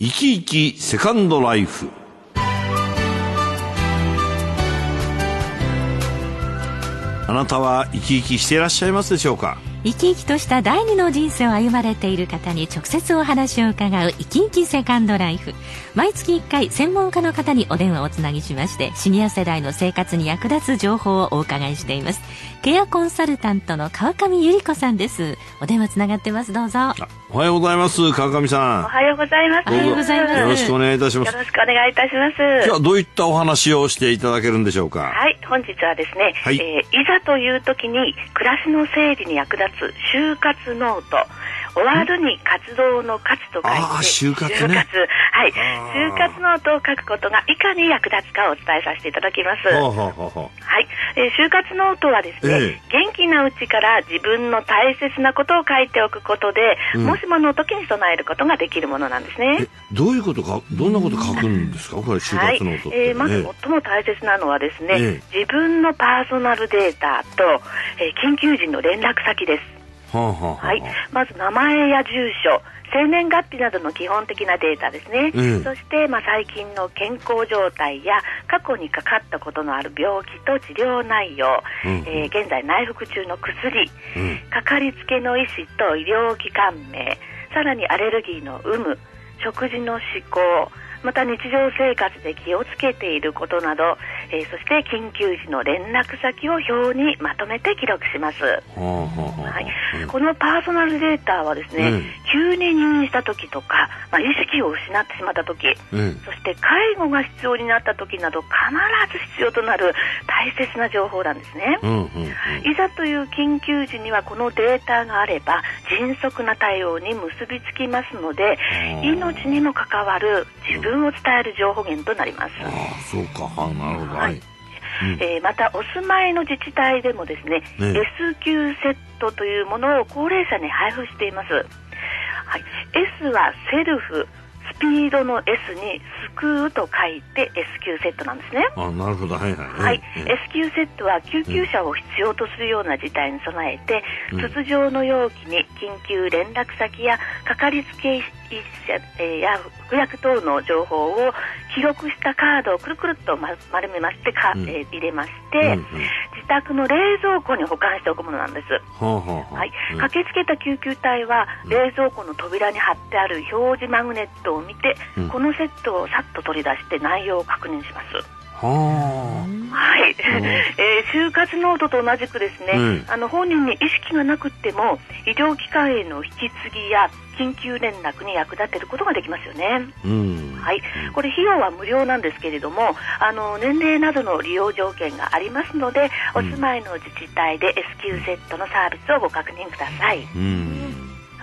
生き生きセカンドライフ。あなたは生き生きしていらっしゃいますでしょうか？生き生きとした第二の人生を歩まれている方に直接お話を伺う生き生きセカンドライフ。毎月1回専門家の方にお電話をつなぎしましてシニア世代の生活に役立つ情報をお伺いしています。ケアコンサルタントの川上由里子さんです。お電話つながってます。どうぞ。おはようございます。川上さん。おはようございます。おはようございます。よろしくお願いいたします。よろしくお願いいたします。今日はどういったお話をしていただけるんでしょうか？はい本日はですね、はい。えー、いざという時に暮らしの整理に役立つ終活ノート終わるに活動の活と書いて終活、ね、終活。はい。終活ノートを書くことがいかに役立つかをお伝えさせていただきます。はい、えー、終活ノートはですね、えー、元気なうちから自分の大切なことを書いておくことで、うん、もしもの時に備えることができるものなんですね。どういうことかどんなこと書くんですか？これ就活ノート、はい、えー、まず最も大切なのはですね、えー、自分のパーソナルデータと、えー、緊急時の連絡先ですはい、まず名前や住所生年月日などの基本的なデータですね、うん、そして、まあ、最近の健康状態や過去にかかったことのある病気と治療内容、うん、えー、現在内服中の薬、うん、かかりつけの医師と医療機関名。さらにアレルギーの有無。食事の嗜好また日常生活で気をつけていることなど、えー、そして緊急時の連絡先を表にまとめて記録します、はい、このパーソナルデータはですね、うん、急に入院した時とか、まあ、意識を失ってしまった時、うん、そして介護が必要になった時など必ず必要となる大切な情報なんですね、うんうんうん、いざという緊急時にはこのデータがあれば迅速な対応に結びつきますので命にも関わる自分分を伝える情報源となります。あそうか、はなるほど。はい。えー、またお住まいの自治体でもですね、ね S 級セットというものを高齢者に配布しています。はい、S はセルフ、スピードの S に救うと書いて S 級セットなんですね。あなるほど、はいはい。はい、S 級セットは救急車を必要とするような事態に備えて、うん、筒状の容器に緊急連絡先やかかりつけ医者、えー、や服薬等の情報を記録したカードをくるくるっと丸めましてか、うん、えー、入れまして、うんうん、自宅の冷蔵庫に保管しておくものなんです。はい、駆けつけた救急隊は、冷蔵庫の扉に貼ってある表示マグネットを見て、このセットをさっと取り出して内容を確認します。ははい、えー、終活ノートと同じくですね、うん、あの本人に意識がなくても医療機関への引き継ぎや緊急連絡に役立てることができますよね。うん、はい、これ費用は無料なんですけれども、あの年齢などの利用条件がありますので、お住まいの自治体で S 級セットのサービスをご確認ください。うん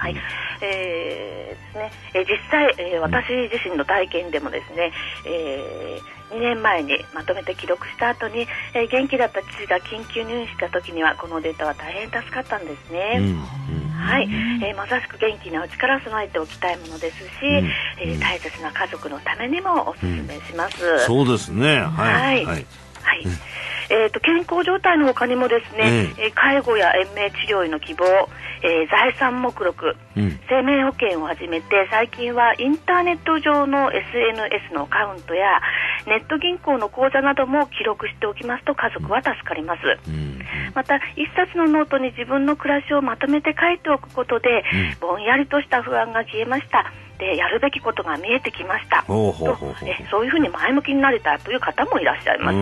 はい、えー、ですね、えー、実際、えー、私自身の体験でもですね、えー、2年前にまとめて記録した後に、えー、元気だった父が緊急入院した時にはこのデータは大変助かったんですね。うん。うん、はい、えー、まさしく元気なうちから備えておきたいものですし、うん、えー、大切な家族のためにもお勧めします。そうですね。はい。はい。はいえーと、健康状態のほかにもですね、えー、介護や延命治療への希望、えー、財産目録、うん、生命保険を始めて最近はインターネット上の SNS のアカウントやネット銀行の口座なども記録しておきますと家族は助かります、うん、また一冊のノートに自分の暮らしをまとめて書いておくことで、うん、ぼんやりとした不安が消えましたでやるべきことが見えてきました。とえそういうふうに前向きになれたという方もいらっしゃいます。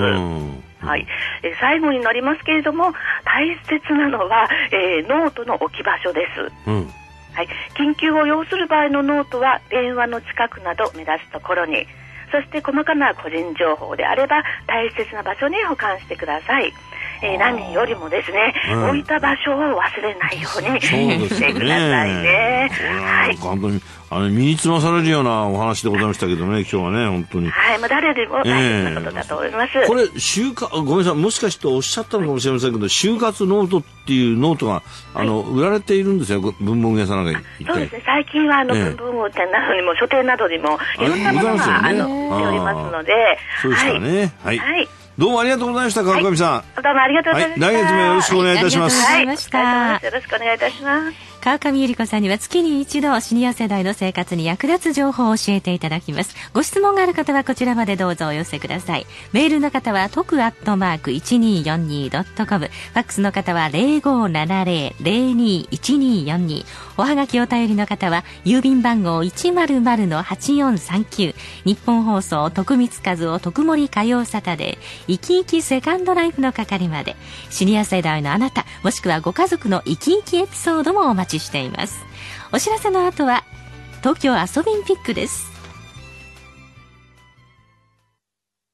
はい、え最後になりますけれども大切なのは、えー、ノートの置き場所です。うん。はい、緊急を要する場合のノートは電話の近くなど目立つところに。そして細かな個人情報であれば大切な場所に保管してください。えー、何よりもですね、うん、置いた場所を忘れないようにしてくださいね。はい。本当にあの身につまされるようなお話でございましたけどね、今日はね、本当に。はい、もう誰でも大変なことだと思います。えー、これ、終活、ごめんなさい、もしかしておっしゃったのかもしれませんけど、終活ノートっていうノートが、あの、はい、売られているんですよ、文房具屋さんなんかそうですね、最近は、あの、文房具店などにも、書店などにも、いろんなものが、あの、売っておりますので。そうですかね。はい。はいどうもありがとうございました、川上さん。どうもありがとうございました。来月もよろしくお願いいたします。はい、ありがとうございました。よろしくお願いいたします。川上由里子さんには月に一度シニア世代の生活に役立つ情報を教えていただきます。ご質問がある方はこちらまでどうぞお寄せください。メールの方は特アットマーク 1242.com ファックスの方は0570-021242おはがきお便りの方は郵便番号100-8439日本放送徳光和夫徳森火曜サタデー生き生きセカンドライフの係まで。シニア世代のあなたもしくはご家族の生き生きエピソードもお待ちしています。お知らせの後は東京アソビンピックです。